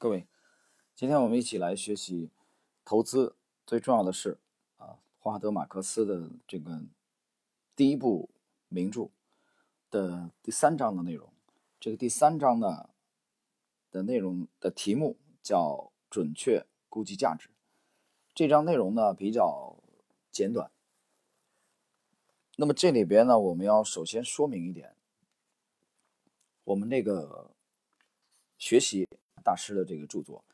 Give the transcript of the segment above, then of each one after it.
各位，今天我们一起来学习投资最重要的是啊，华德·马克思的这个第一部名著的第三章的内容。这个第三章呢的内容的题目叫“准确估计价值”。这章内容呢比较简短。那么这里边呢，我们要首先说明一点，我们那个学习。大师的这个著作，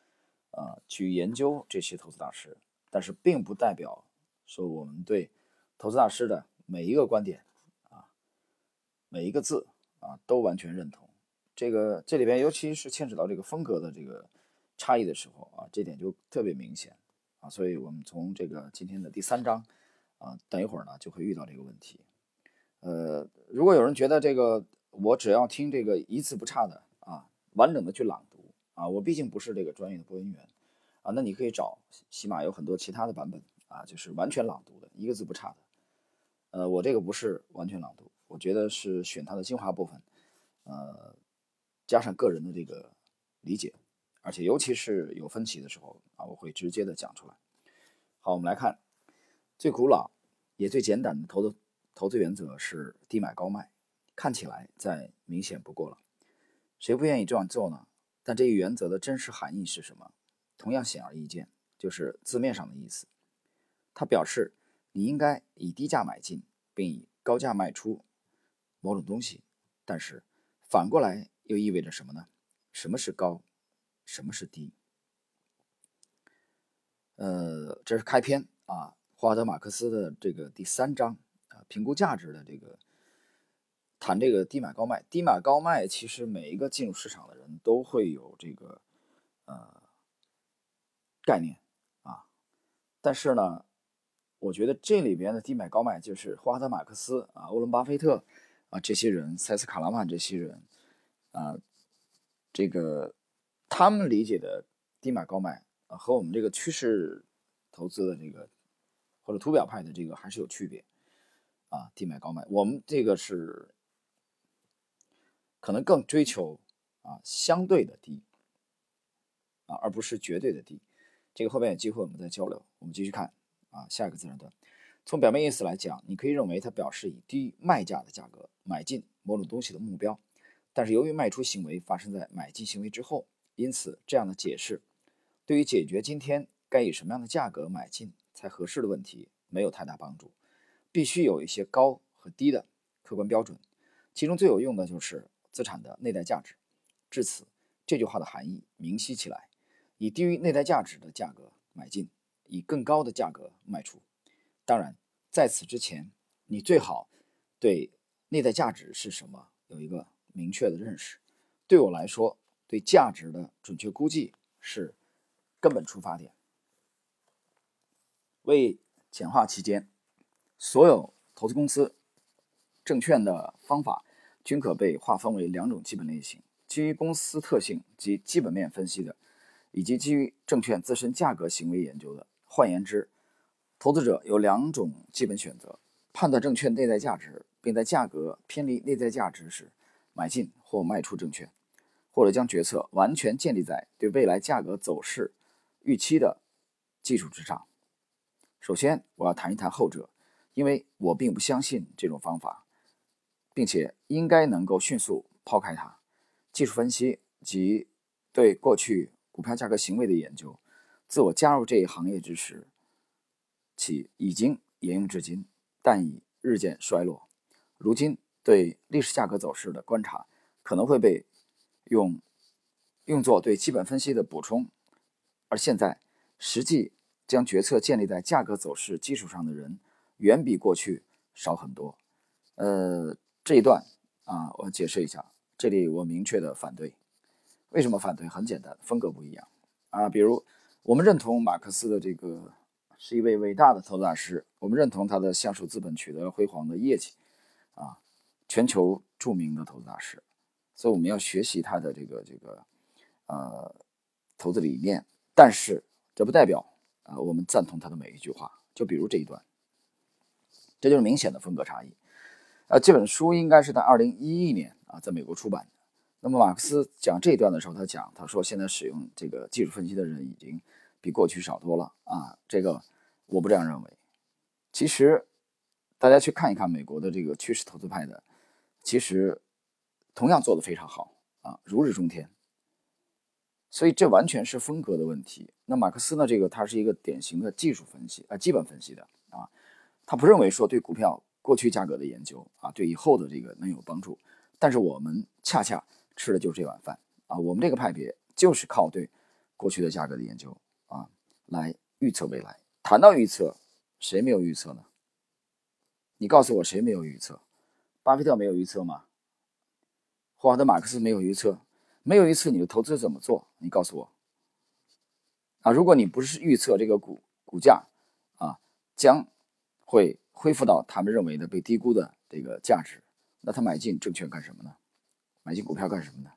啊，去研究这些投资大师，但是并不代表说我们对投资大师的每一个观点啊，每一个字啊都完全认同。这个这里边尤其是牵扯到这个风格的这个差异的时候啊，这点就特别明显啊。所以我们从这个今天的第三章啊，等一会儿呢就会遇到这个问题。呃，如果有人觉得这个我只要听这个一字不差的啊，完整的去朗读。啊，我毕竟不是这个专业的播音员，啊，那你可以找起码有很多其他的版本啊，就是完全朗读的，一个字不差的。呃，我这个不是完全朗读，我觉得是选它的精华部分，呃，加上个人的这个理解，而且尤其是有分歧的时候啊，我会直接的讲出来。好，我们来看最古老也最简单的投资投资原则是低买高卖，看起来再明显不过了，谁不愿意这样做呢？但这一原则的真实含义是什么？同样显而易见，就是字面上的意思。它表示你应该以低价买进，并以高价卖出某种东西。但是反过来又意味着什么呢？什么是高？什么是低？呃，这是开篇啊，华德·马克思的这个第三章啊，评估价值的这个。谈这个低买高卖，低买高卖，其实每一个进入市场的人都会有这个呃概念啊。但是呢，我觉得这里边的低买高卖，就是霍华德·马克思啊、欧伦·巴菲特啊这些人、塞斯·卡拉曼这些人啊，这个他们理解的低买高卖，和我们这个趋势投资的这个或者图表派的这个还是有区别啊。低买高卖，我们这个是。可能更追求啊相对的低啊，而不是绝对的低。这个后面有机会我们再交流。我们继续看啊下一个自然段。从表面意思来讲，你可以认为它表示以低卖价的价格买进某种东西的目标。但是由于卖出行为发生在买进行为之后，因此这样的解释对于解决今天该以什么样的价格买进才合适的问题没有太大帮助。必须有一些高和低的客观标准，其中最有用的就是。资产的内在价值，至此，这句话的含义明晰起来：以低于内在价值的价格买进，以更高的价格卖出。当然，在此之前，你最好对内在价值是什么有一个明确的认识。对我来说，对价值的准确估计是根本出发点。为简化期间，所有投资公司、证券的方法。均可被划分为两种基本类型：基于公司特性及基本面分析的，以及基于证券自身价格行为研究的。换言之，投资者有两种基本选择：判断证券内在价值，并在价格偏离内在价值时买进或卖出证券，或者将决策完全建立在对未来价格走势预期的基础之上。首先，我要谈一谈后者，因为我并不相信这种方法。并且应该能够迅速抛开它。技术分析及对过去股票价格行为的研究，自我加入这一行业之时起已经沿用至今，但已日渐衰落。如今对历史价格走势的观察可能会被用用作对基本分析的补充，而现在实际将决策建立在价格走势基础上的人远比过去少很多。呃。这一段啊，我解释一下。这里我明确的反对。为什么反对？很简单，风格不一样啊。比如，我们认同马克思的这个是一位伟大的投资大师，我们认同他的橡树资本取得辉煌的业绩啊，全球著名的投资大师。所以我们要学习他的这个这个呃投资理念。但是这不代表啊我们赞同他的每一句话。就比如这一段，这就是明显的风格差异。啊，这本书应该是在二零一一年啊，在美国出版的。那么马克思讲这一段的时候，他讲，他说现在使用这个技术分析的人已经比过去少多了啊。这个我不这样认为。其实大家去看一看美国的这个趋势投资派的，其实同样做得非常好啊，如日中天。所以这完全是风格的问题。那马克思呢？这个他是一个典型的技术分析啊，基本分析的啊，他不认为说对股票过去价格的研究啊，对以后的这个能有帮助。但是我们恰恰吃的就是这碗饭啊，我们这个派别就是靠对过去的价格的研究啊来预测未来。谈到预测，谁没有预测呢？你告诉我谁没有预测？巴菲特没有预测吗？霍华德·马克思没有预测？没有预测你的投资怎么做？你告诉我啊！如果你不是预测这个股股价啊将会恢复到他们认为的被低估的这个价值，那他买进证券干什么呢？买进股票干什么呢？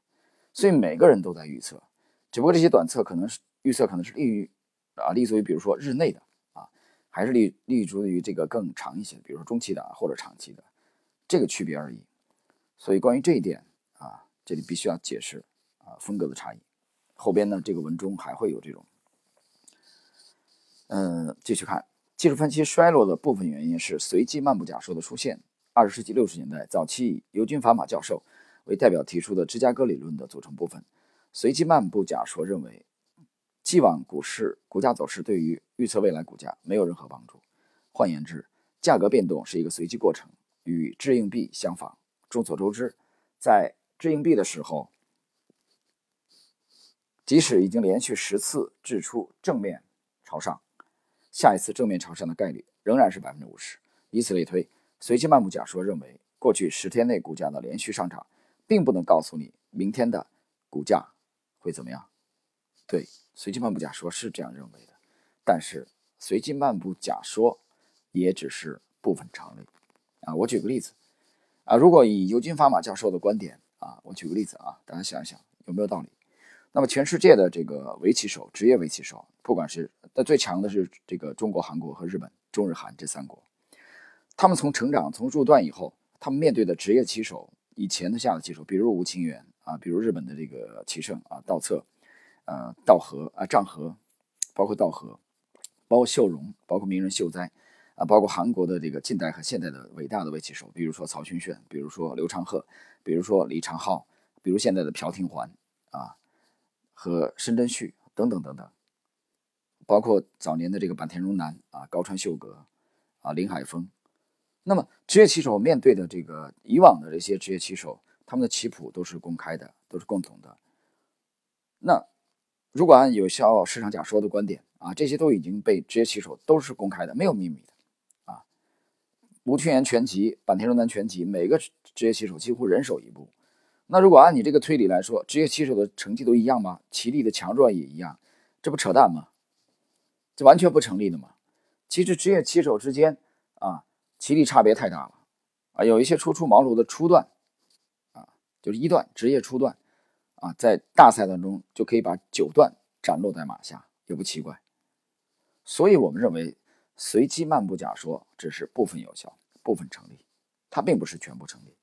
所以每个人都在预测，只不过这些短测可能是预测，可能是利于啊立足于比如说日内的啊，还是立立足于这个更长一些，比如说中期的或者长期的这个区别而已。所以关于这一点啊，这里必须要解释。啊，风格的差异，后边呢，这个文中还会有这种。嗯，继续看，技术分析衰落的部分原因是随机漫步假说的出现。二十世纪六十年代早期，以尤金·法玛教授为代表提出的芝加哥理论的组成部分，随机漫步假说认为，既往股市股价走势对于预测未来股价没有任何帮助。换言之，价格变动是一个随机过程，与掷硬币相仿。众所周知，在掷硬币的时候。即使已经连续十次掷出正面朝上，下一次正面朝上的概率仍然是百分之五十。以此类推，随机漫步假说认为，过去十天内股价的连续上涨，并不能告诉你明天的股价会怎么样。对，随机漫步假说是这样认为的，但是随机漫步假说也只是部分常理。啊，我举个例子，啊，如果以尤金·法玛教授的观点，啊，我举个例子啊，大家想一想有没有道理？那么，全世界的这个围棋手，职业围棋手，不管是那最强的是这个中国、韩国和日本，中日韩这三国，他们从成长从入段以后，他们面对的职业棋手，以前的下的棋手，比如吴清源啊，比如日本的这个棋圣啊，道策，呃，道和啊，丈和，包括道和，包括秀荣，包括名人秀哉啊，包括韩国的这个近代和现代的伟大的围棋手，比如说曹勋炫，比如说刘长鹤，比如说李长浩，比如现在的朴廷桓啊。和申真旭等等等等，包括早年的这个坂田荣男啊、高川秀格啊、林海峰。那么职业棋手面对的这个以往的这些职业棋手，他们的棋谱都是公开的，都是共同的。那如果按有效市场假说的观点啊，这些都已经被职业棋手都是公开的，没有秘密的啊。吴清源全集、坂田荣男全集，每个职业棋手几乎人手一部。那如果按你这个推理来说，职业棋手的成绩都一样吗？棋力的强弱也一样，这不扯淡吗？这完全不成立的嘛！其实职业棋手之间啊，棋力差别太大了啊，有一些初出茅庐的初段啊，就是一段职业初段啊，在大赛当中就可以把九段斩落在马下，也不奇怪。所以我们认为随机漫步假说只是部分有效，部分成立，它并不是全部成立。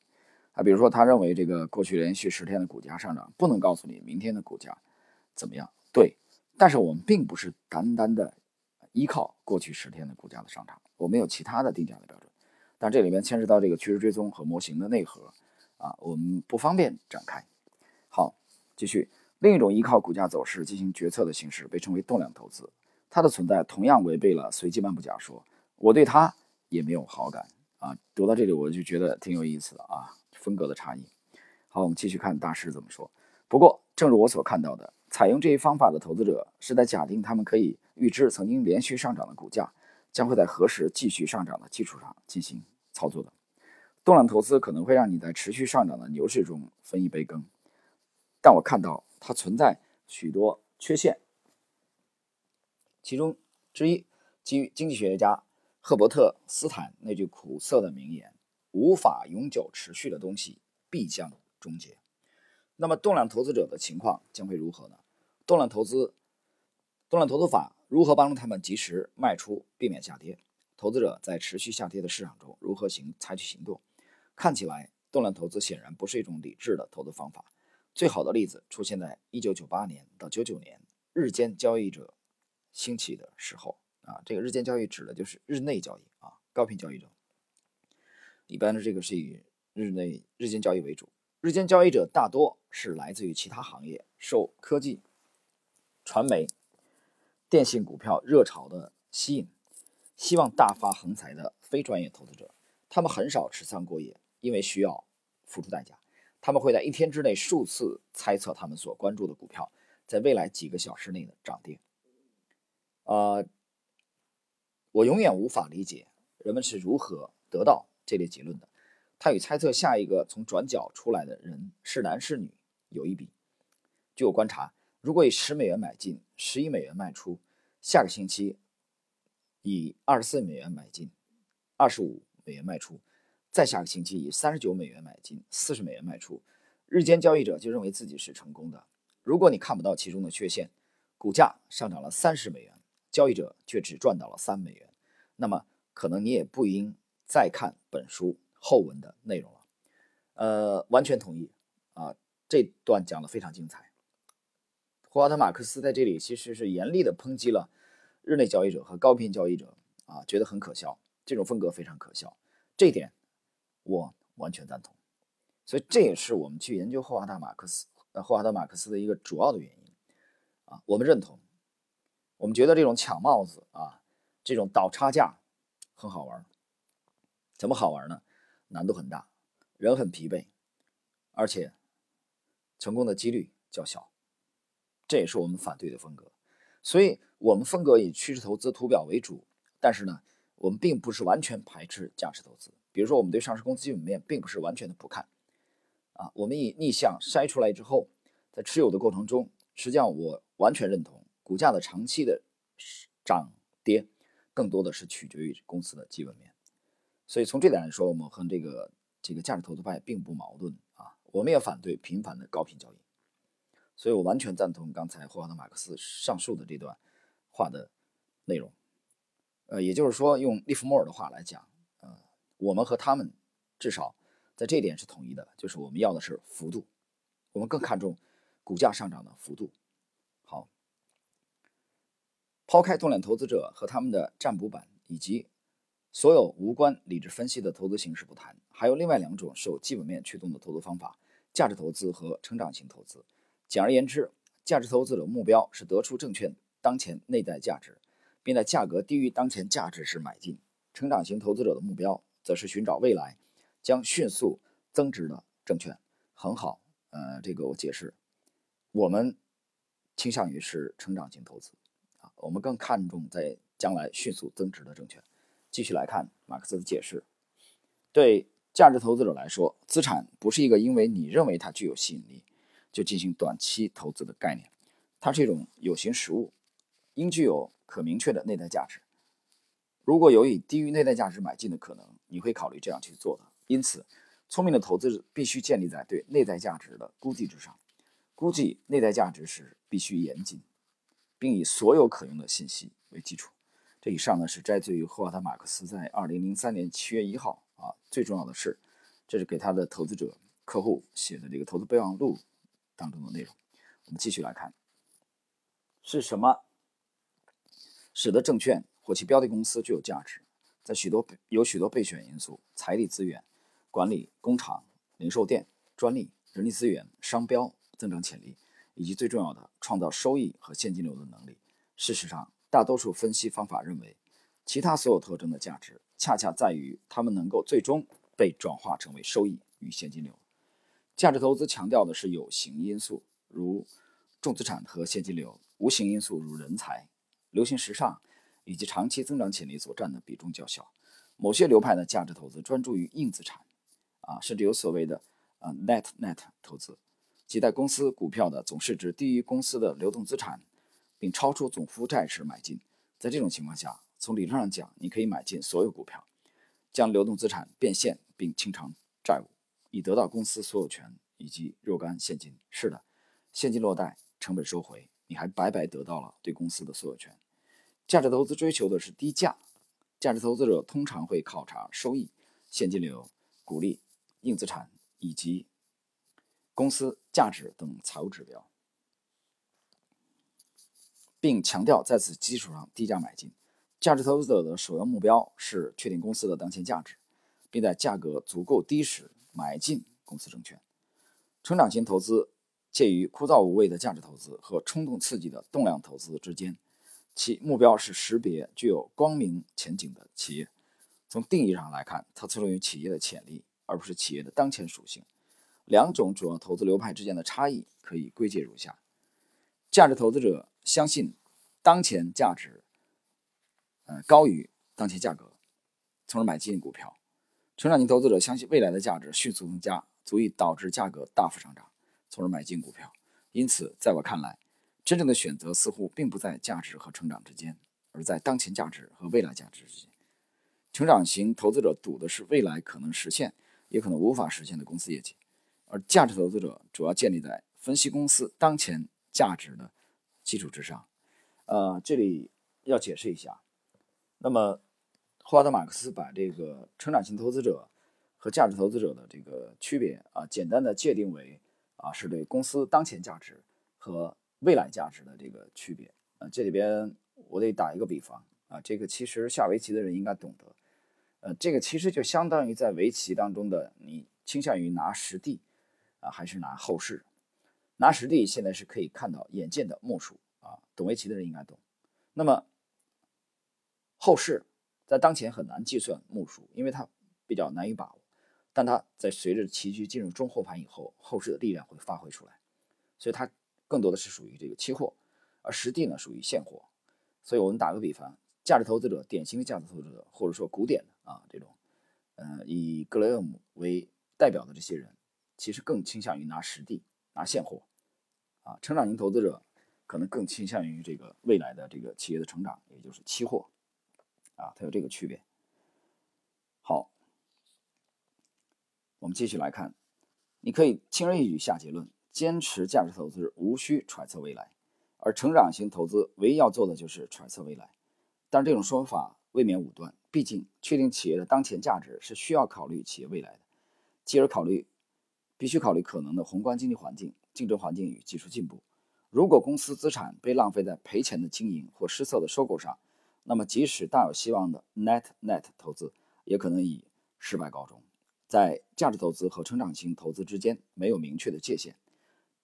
啊，比如说，他认为这个过去连续十天的股价上涨不能告诉你明天的股价怎么样。对，但是我们并不是单单的依靠过去十天的股价的上涨，我们有其他的定价的标准。但这里面牵涉到这个趋势追踪和模型的内核啊，我们不方便展开。好，继续。另一种依靠股价走势进行决策的形式被称为动量投资，它的存在同样违背了随机漫步假说，我对它也没有好感啊。读到这里我就觉得挺有意思的啊。风格的差异。好，我们继续看大师怎么说。不过，正如我所看到的，采用这一方法的投资者是在假定他们可以预知曾经连续上涨的股价将会在何时继续上涨的基础上进行操作的。动量投资可能会让你在持续上涨的牛市中分一杯羹，但我看到它存在许多缺陷。其中之一，基于经济学家赫伯特·斯坦那句苦涩的名言。无法永久持续的东西必将终结。那么，动量投资者的情况将会如何呢？动量投资，动量投资法如何帮助他们及时卖出，避免下跌？投资者在持续下跌的市场中如何行采取行动？看起来，动量投资显然不是一种理智的投资方法。最好的例子出现在1998年到99年日间交易者兴起的时候啊，这个日间交易指的就是日内交易啊，高频交易者。一般的这个是以日内日间交易为主，日间交易者大多是来自于其他行业，受科技、传媒、电信股票热潮的吸引，希望大发横财的非专业投资者。他们很少持仓过夜，因为需要付出代价。他们会在一天之内数次猜测他们所关注的股票在未来几个小时内的涨跌。呃，我永远无法理解人们是如何得到这类结论的。它与猜测下一个从转角出来的人是男是女有一比。据我观察，如果以十美元买进，十一美元卖出，下个星期以二十四美元买进，二十五。美元卖出，再下个星期以三十九美元买进，四十美元卖出，日间交易者就认为自己是成功的。如果你看不到其中的缺陷，股价上涨了三十美元，交易者却只赚到了三美元，那么可能你也不应再看本书后文的内容了。呃，完全同意啊，这段讲的非常精彩。霍华德·马克思在这里其实是严厉的抨击了日内交易者和高频交易者啊，觉得很可笑。这种风格非常可笑，这一点我完全赞同。所以这也是我们去研究霍华德·马克思，呃，霍华德·马克思的一个主要的原因啊。我们认同，我们觉得这种抢帽子啊，这种倒差价很好玩。怎么好玩呢？难度很大，人很疲惫，而且成功的几率较小。这也是我们反对的风格。所以我们风格以趋势投资图表为主，但是呢。我们并不是完全排斥价值投资，比如说我们对上市公司基本面并不是完全的不看，啊，我们以逆向筛出来之后，在持有的过程中，实际上我完全认同股价的长期的涨跌，更多的是取决于公司的基本面，所以从这点来说，我们和这个这个价值投资派并不矛盾啊，我们也反对频繁的高频交易，所以我完全赞同刚才霍华德马克思上述的这段话的内容。呃，也就是说，用利弗莫尔的话来讲，呃，我们和他们至少在这点是统一的，就是我们要的是幅度，我们更看重股价上涨的幅度。好，抛开动量投资者和他们的占卜板以及所有无关理智分析的投资形式不谈，还有另外两种受基本面驱动的投资方法：价值投资和成长型投资。简而言之，价值投资者目标是得出证券当前内在价值。并在价格低于当前价值时买进。成长型投资者的目标则是寻找未来将迅速增值的证券。很好，呃，这个我解释，我们倾向于是成长型投资啊，我们更看重在将来迅速增值的证券。继续来看马克思的解释，对价值投资者来说，资产不是一个因为你认为它具有吸引力就进行短期投资的概念，它是一种有形实物，应具有。可明确的内在价值，如果有以低于内在价值买进的可能，你会考虑这样去做的。因此，聪明的投资必须建立在对内在价值的估计之上。估计内在价值时必须严谨，并以所有可用的信息为基础。这以上呢是摘自于霍华德·马克思在二零零三年七月一号啊，最重要的是，这是给他的投资者客户写的这个投资备忘录当中的内容。我们继续来看，是什么？使得证券或其标的公司具有价值，在许多有许多备选因素：财力资源、管理、工厂、零售店、专利、人力资源、商标、增长潜力，以及最重要的创造收益和现金流的能力。事实上，大多数分析方法认为，其他所有特征的价值恰恰在于它们能够最终被转化成为收益与现金流。价值投资强调的是有形因素，如重资产和现金流；无形因素如人才。流行时尚以及长期增长潜力所占的比重较小。某些流派的价值投资专注于硬资产，啊，甚至有所谓的啊 net net 投资，即在公司股票的总市值低于公司的流动资产，并超出总负债时买进。在这种情况下，从理论上讲，你可以买进所有股票，将流动资产变现并清偿债务，以得到公司所有权以及若干现金。是的，现金落袋，成本收回，你还白白得到了对公司的所有权。价值投资追求的是低价，价值投资者通常会考察收益、现金流、股利、硬资产以及公司价值等财务指标，并强调在此基础上低价买进。价值投资者的首要目标是确定公司的当前价值，并在价格足够低时买进公司证券。成长型投资介于枯燥无味的价值投资和冲动刺激的动量投资之间，其目标是识别具有光明前景的企业。从定义上来看，它侧重于企业的潜力，而不是企业的当前属性。两种主要投资流派之间的差异可以归结如下：价值投资者相信当前价值。呃，高于当前价格，从而买进股票。成长型投资者相信未来的价值迅速增加，足以导致价格大幅上涨，从而买进股票。因此，在我看来，真正的选择似乎并不在价值和成长之间，而在当前价值和未来价值之间。成长型投资者赌的是未来可能实现，也可能无法实现的公司业绩，而价值投资者主要建立在分析公司当前价值的基础之上。呃，这里要解释一下。那么，霍华德·马克思把这个成长型投资者和价值投资者的这个区别啊，简单的界定为啊，是对公司当前价值和未来价值的这个区别啊。这里边我得打一个比方啊，这个其实下围棋的人应该懂得，呃，这个其实就相当于在围棋当中的你倾向于拿实地啊，还是拿后势？拿实地现在是可以看到眼见的目数啊，懂围棋的人应该懂。那么。后市在当前很难计算目数，因为它比较难以把握。但它在随着棋局进入中后盘以后，后市的力量会发挥出来，所以它更多的是属于这个期货，而实地呢属于现货。所以我们打个比方，价值投资者，典型的价值投资者，或者说古典的啊这种，呃，以格雷厄姆为代表的这些人，其实更倾向于拿实地、拿现货。啊，成长型投资者可能更倾向于这个未来的这个企业的成长，也就是期货。啊，它有这个区别。好，我们继续来看，你可以轻而易举下结论：坚持价值投资无需揣测未来，而成长型投资唯一要做的就是揣测未来。但这种说法未免武断，毕竟确定企业的当前价值是需要考虑企业未来的，继而考虑必须考虑可能的宏观经济环境、竞争环境与技术进步。如果公司资产被浪费在赔钱的经营或失策的收购上，那么，即使大有希望的 net net 投资，也可能以失败告终。在价值投资和成长型投资之间没有明确的界限，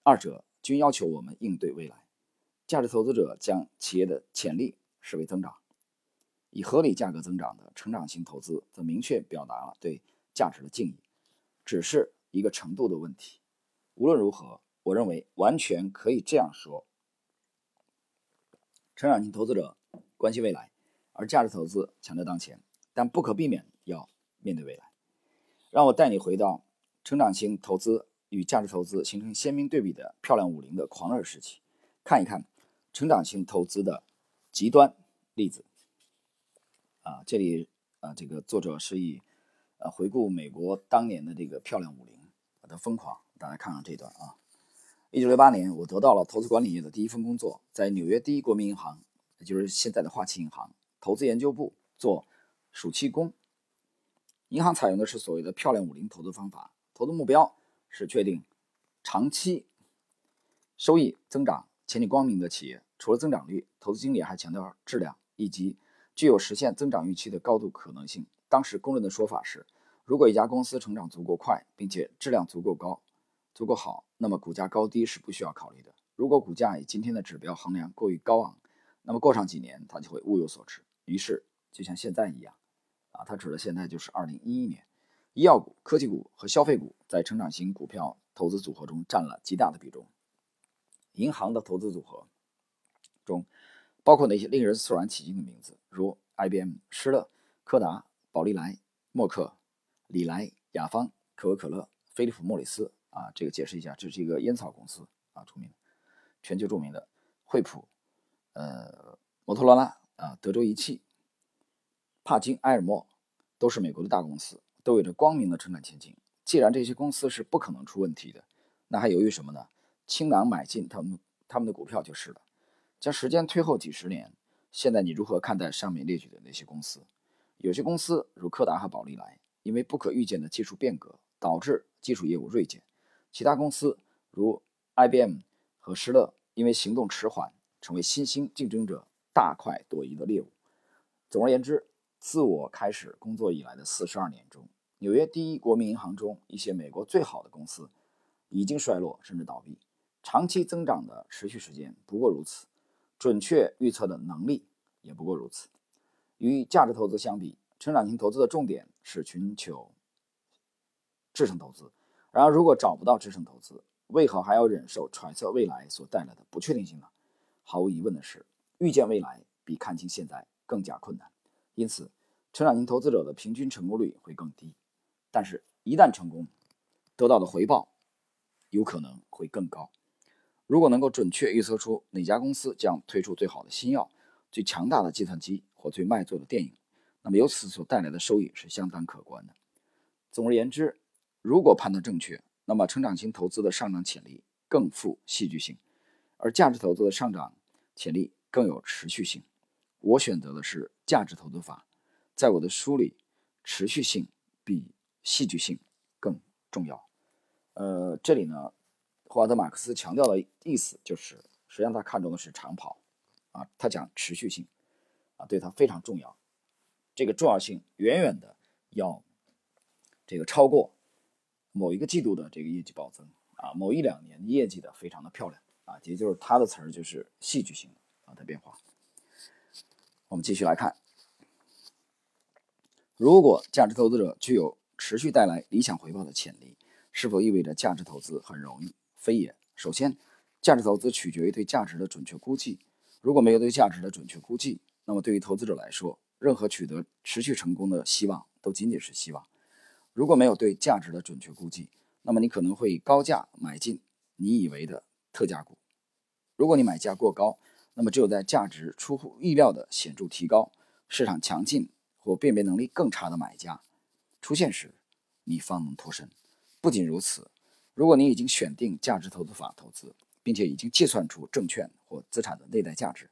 二者均要求我们应对未来。价值投资者将企业的潜力视为增长，以合理价格增长的成长型投资则明确表达了对价值的敬意，只是一个程度的问题。无论如何，我认为完全可以这样说：成长型投资者关心未来。而价值投资强调当前，但不可避免要面对未来。让我带你回到成长型投资与价值投资形成鲜明对比的漂亮五零的狂热时期，看一看成长型投资的极端例子。啊，这里啊，这个作者是以呃回顾美国当年的这个漂亮五零的疯狂，大家看看这段啊。一九六八年，我得到了投资管理业的第一份工作，在纽约第一国民银行，也就是现在的花旗银行。投资研究部做暑期工，银行采用的是所谓的“漂亮五零”投资方法，投资目标是确定长期收益增长、前景光明的企业。除了增长率，投资经理还强调质量以及具有实现增长预期的高度可能性。当时公认的说法是，如果一家公司成长足够快，并且质量足够高、足够好，那么股价高低是不需要考虑的。如果股价以今天的指标衡量过于高昂，那么过上几年它就会物有所值。于是，就像现在一样，啊，它指的现在就是二零一一年，医药股、科技股和消费股在成长型股票投资组合中占了极大的比重。银行的投资组合中，包括那些令人肃然起敬的名字，如 IBM、施乐、柯达、宝丽来、默克、李来、雅芳、可口可乐、菲利普莫里斯。啊，这个解释一下，这是一个烟草公司啊，著名的，全球著名的惠普，呃，摩托罗拉。啊，德州仪器、帕金、埃尔默都是美国的大公司，都有着光明的成长前景。既然这些公司是不可能出问题的，那还犹豫什么呢？清囊买进他们他们的股票就是了。将时间推后几十年，现在你如何看待上面列举的那些公司？有些公司如柯达和宝丽来，因为不可预见的技术变革导致技术业务锐减，其他公司如 IBM 和施乐因为行动迟缓，成为新兴竞争者大快朵颐的猎物。总而言之，自我开始工作以来的四十二年中，纽约第一国民银行中一些美国最好的公司已经衰落甚至倒闭，长期增长的持续时间不过如此，准确预测的能力也不过如此。与价值投资相比，成长型投资的重点是寻求制胜投资。然而，如果找不到制胜投资，为何还要忍受揣测未来所带来的不确定性呢？毫无疑问的是，预见未来比看清现在更加困难。因此，成长型投资者的平均成功率会更低。但是，一旦成功，得到的回报有可能会更高。如果能够准确预测出哪家公司将推出最好的新药、最强大的计算机或最卖座的电影，那么由此所带来的收益是相当可观的。总而言之，如果判断正确，那么成长型投资的上涨潜力更富戏剧性，而价值投资的上涨潜力更有持续性。我选择的是价值投资法，在我的书里，持续性比戏剧性更重要。呃，这里呢，霍华德·马克思强调的意思就是，实际上他看重的是长跑，啊，他讲持续性，啊，对他非常重要。这个重要性远远的要这个超过某一个季度的这个业绩暴增啊，某一两年业绩的非常的漂亮啊，也就是他的词儿就是戏剧性啊的变化。我们继续来看，如果价值投资者具有持续带来理想回报的潜力，是否意味着价值投资很容易？非也。首先，价值投资取决于对价值的准确估计。如果没有对价值的准确估计，那么对于投资者来说，任何取得持续成功的希望都仅仅是希望。如果没有对价值的准确估计，那么你可能会以高价买进你以为的特价股。如果你买价过高，那么只有在价值出乎意料的显著提高、市场强劲或辨别能力更差的买家出现时，你方能脱身。不仅如此，如果你已经选定价值投资法投资，并且已经计算出证券或资产的内在价值，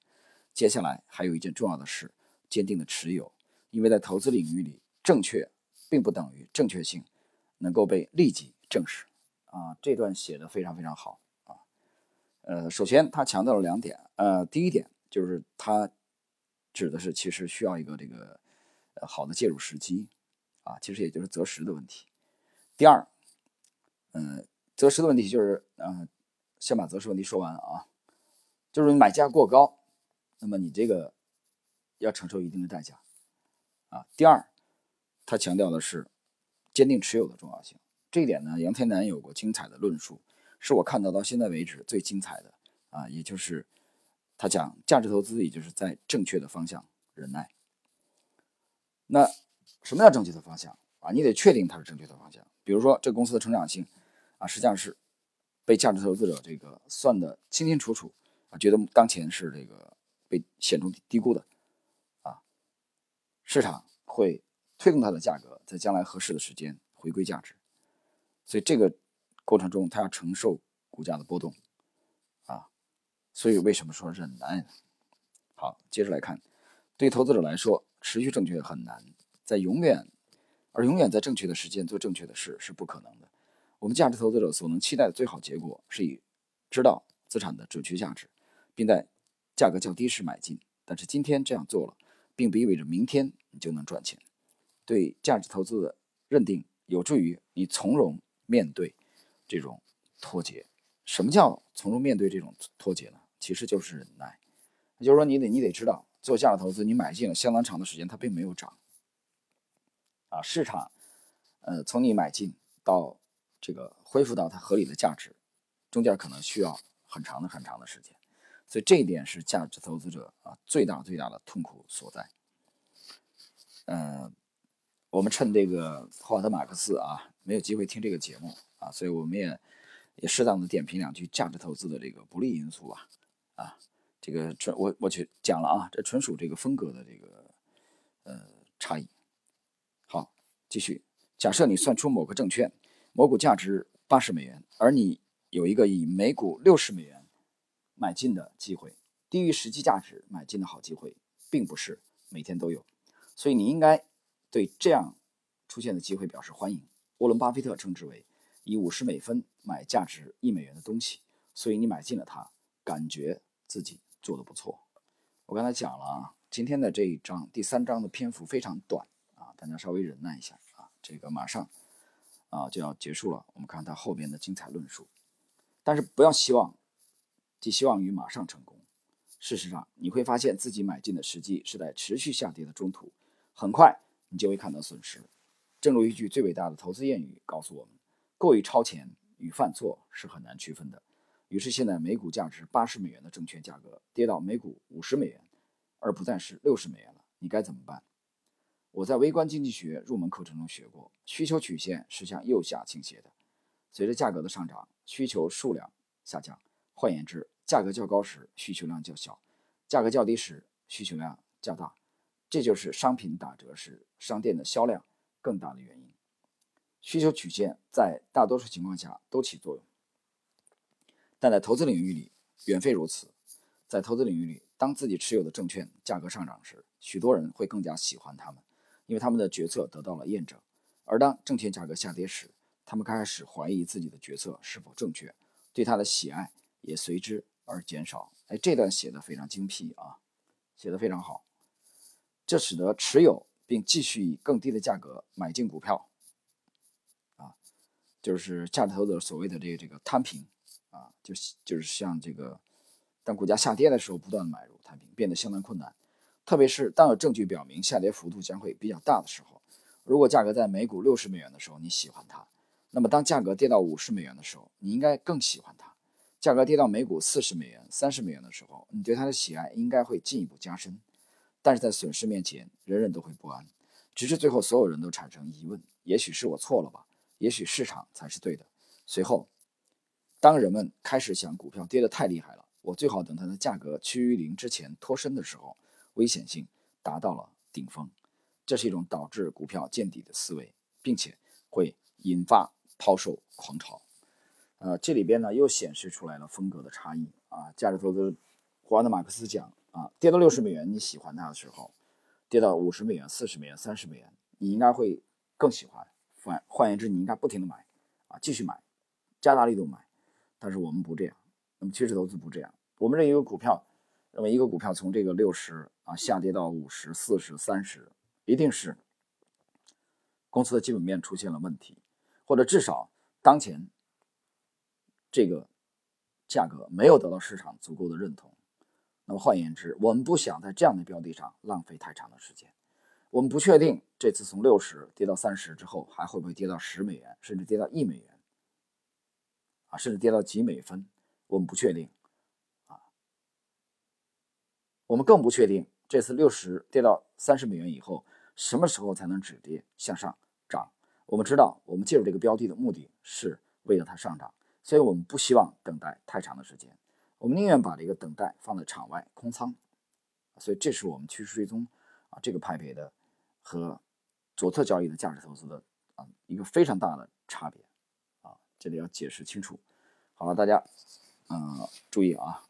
接下来还有一件重要的事。坚定的持有，因为在投资领域里，正确并不等于正确性能够被立即证实。啊，这段写的非常非常好啊。呃，首先他强调了两点，呃，第一点就是他指的是其实需要一个这个呃好的介入时机啊，其实也就是择时的问题。第二，嗯，择时的问题就是，嗯，先把择时问题说完啊，就是买价过高，那么你这个。要承受一定的代价，啊，第二，他强调的是坚定持有的重要性。这一点呢，杨天南有过精彩的论述，是我看到到现在为止最精彩的啊，也就是他讲价值投资，也就是在正确的方向忍耐。那什么叫正确的方向啊？你得确定它是正确的方向。比如说，这公司的成长性啊，实际上是被价值投资者这个算得清清楚楚啊，觉得当前是这个被显著低估的。市场会推动它的价格在将来合适的时间回归价值，所以这个过程中它要承受股价的波动，啊，所以为什么说忍耐呢？好，接着来看，对投资者来说，持续正确很难，在永远而永远在正确的时间做正确的事是不可能的。我们价值投资者所能期待的最好结果是以知道资产的准确价值，并在价格较低时买进。但是今天这样做了。并不意味着明天你就能赚钱。对价值投资的认定有助于你从容面对这种脱节。什么叫从容面对这种脱节呢？其实就是忍耐。也就是说，你得你得知道，做价值投资，你买进了相当长的时间，它并没有涨。啊，市场，呃，从你买进到这个恢复到它合理的价值，中间可能需要很长的很长的时间。所以这一点是价值投资者啊最大最大的痛苦所在。嗯，我们趁这个霍华德·马克思啊没有机会听这个节目啊，所以我们也也适当的点评两句价值投资的这个不利因素吧。啊，这个纯我我去讲了啊，这纯属这个风格的这个呃差异。好，继续。假设你算出某个证券某股价值八十美元，而你有一个以每股六十美元。买进的机会低于实际价值，买进的好机会并不是每天都有，所以你应该对这样出现的机会表示欢迎。沃伦·巴菲特称之为以五十美分买价值一美元的东西，所以你买进了它，感觉自己做的不错。我刚才讲了啊，今天的这一章第三章的篇幅非常短啊，大家稍微忍耐一下啊，这个马上啊就要结束了，我们看它后边的精彩论述。但是不要希望寄希望于马上成功。事实上，你会发现自己买进的时机是在持续下跌的中途，很快你就会看到损失。正如一句最伟大的投资谚语告诉我们：“过于超前与犯错是很难区分的。”于是，现在每股价值八十美元的证券价格跌到每股五十美元，而不再是六十美元了。你该怎么办？我在微观经济学入门课程中学过，需求曲线是向右下倾斜的。随着价格的上涨，需求数量下降。换言之，价格较高时，需求量较小；价格较低时，需求量较大。这就是商品打折时商店的销量更大的原因。需求曲线在大多数情况下都起作用，但在投资领域里远非如此。在投资领域里，当自己持有的证券价格上涨时，许多人会更加喜欢他们，因为他们的决策得到了验证；而当证券价格下跌时，他们开始怀疑自己的决策是否正确，对它的喜爱也随之。而减少，哎，这段写的非常精辟啊，写的非常好。这使得持有并继续以更低的价格买进股票，啊，就是价值投资者所谓的这个这个摊平，啊，就就是像这个，当股价下跌的时候，不断买入摊平，变得相当困难。特别是当有证据表明下跌幅度将会比较大的时候，如果价格在每股六十美元的时候你喜欢它，那么当价格跌到五十美元的时候，你应该更喜欢它。价格跌到每股四十美元、三十美元的时候，你对它的喜爱应该会进一步加深。但是在损失面前，人人都会不安，直至最后所有人都产生疑问：也许是我错了吧？也许市场才是对的。随后，当人们开始想股票跌得太厉害了，我最好等它的价格趋于零之前脱身的时候，危险性达到了顶峰。这是一种导致股票见底的思维，并且会引发抛售狂潮。呃，这里边呢又显示出来了风格的差异啊。价值投资，霍华德·马克思讲啊，跌到六十美元你喜欢它的时候，跌到五十美元、四十美元、三十美元，你应该会更喜欢。换换言之，你应该不停的买啊，继续买，加大力度买。但是我们不这样，那么趋势投资不这样。我们认为一个股票，认为一个股票从这个六十啊下跌到五十、四十、三十，一定是公司的基本面出现了问题，或者至少当前。这个价格没有得到市场足够的认同，那么换言之，我们不想在这样的标的上浪费太长的时间。我们不确定这次从六十跌到三十之后还会不会跌到十美元，甚至跌到一美元，啊，甚至跌到几美分，我们不确定，啊，我们更不确定这次六十跌到三十美元以后什么时候才能止跌向上涨。我们知道，我们介入这个标的的目的是为了它上涨。所以我们不希望等待太长的时间，我们宁愿把这个等待放在场外空仓。所以这是我们趋势追踪啊这个派别的和左侧交易的价值投资的啊一个非常大的差别啊，这里要解释清楚。好了，大家嗯注意啊，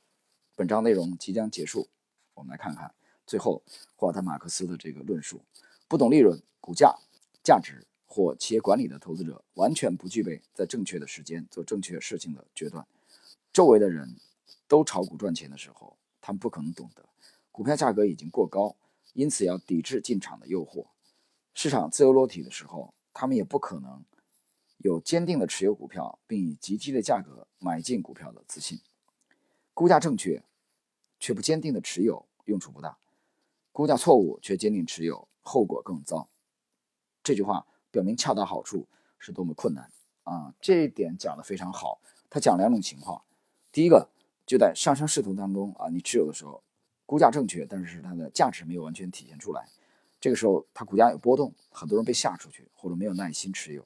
本章内容即将结束，我们来看看最后霍华德马克思的这个论述：不懂利润、股价、价值。或企业管理的投资者完全不具备在正确的时间做正确事情的决断。周围的人都炒股赚钱的时候，他们不可能懂得股票价格已经过高，因此要抵制进场的诱惑。市场自由落体的时候，他们也不可能有坚定的持有股票并以极低的价格买进股票的自信。估价正确却不坚定的持有用处不大，估价错误却坚定持有后果更糟。这句话。表明恰到好处是多么困难啊！这一点讲得非常好。他讲两种情况，第一个就在上升势头当中啊，你持有的时候，估价正确，但是它的价值没有完全体现出来，这个时候它股价有波动，很多人被吓出去或者没有耐心持有。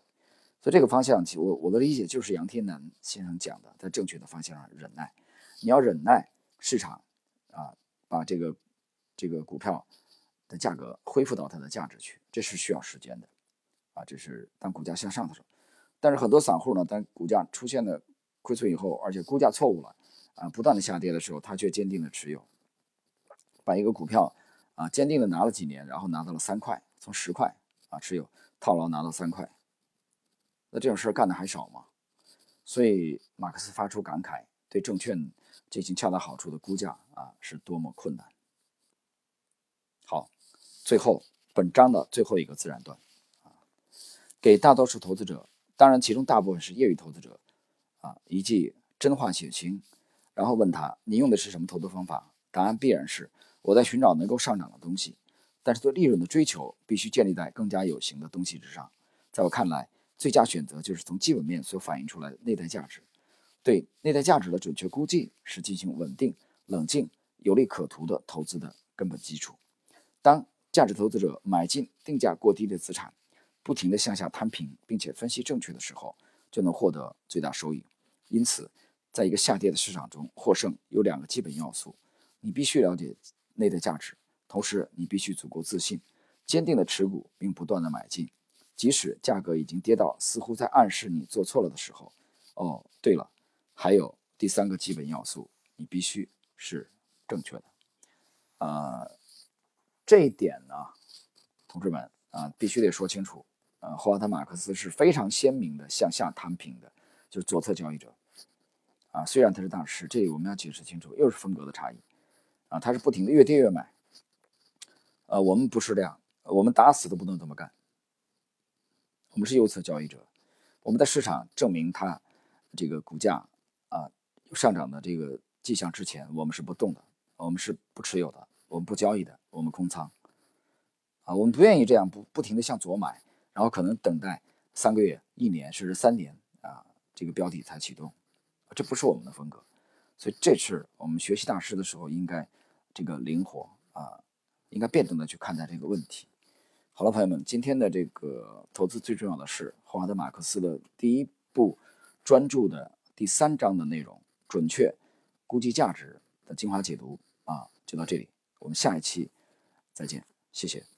所以这个方向，我我的理解就是杨天南先生讲的，在正确的方向上忍耐，你要忍耐市场啊，把这个这个股票的价格恢复到它的价值去，这是需要时间的。啊，这是当股价向上的时候，但是很多散户呢，当股价出现了亏损以后，而且估价错误了，啊，不断的下跌的时候，他却坚定的持有，把一个股票啊坚定的拿了几年，然后拿到了三块，从十块啊持有套牢拿到三块，那这种事儿干的还少吗？所以马克思发出感慨：对证券进行恰到好处的估价啊，是多么困难。好，最后本章的最后一个自然段，给大多数投资者，当然其中大部分是业余投资者啊，一记真话写清，然后问他：你用的是什么投资方法？答案必然是我在寻找能够上涨的东西，但是对利润的追求必须建立在更加有形的东西之上。在我看来，最佳选择就是从基本面所反映出来的内在价值。对内在价值的准确估计是进行稳定、冷静、有利可图的投资的根本基础。当价值投资者买进定价过低的资产，不停地向下摊平，并且分析正确的时候，就能获得最大收益。因此，在一个下跌的市场中获胜有两个基本要素：你必须了解内在价值，同时你必须足够自信，坚定地持股并不断地买进，即使价格已经跌到似乎在暗示你做错了的时候。哦，对了。还有第三个基本要素，你必须是正确的，呃，这一点呢，同志们啊，必须得说清楚。呃，霍华德·马克思是非常鲜明的向下摊平的，就是左侧交易者。啊，虽然他是大师，这里我们要解释清楚，又是风格的差异。啊，他是不停的越跌越买。呃，我们不是这样，我们打死都不能这么干。我们是右侧交易者，我们在市场证明它这个股价。啊，上涨的这个迹象之前，我们是不动的，我们是不持有的，我们不交易的，我们空仓。啊，我们不愿意这样不不停的向左买，然后可能等待三个月、一年甚至三年啊，这个标的才启动，这不是我们的风格。所以这次我们学习大师的时候，应该这个灵活啊，应该变动的去看待这个问题。好了，朋友们，今天的这个投资最重要的是霍华德·马克思的第一部专注的。第三章的内容，准确估计价值的精华解读啊，就到这里，我们下一期再见，谢谢。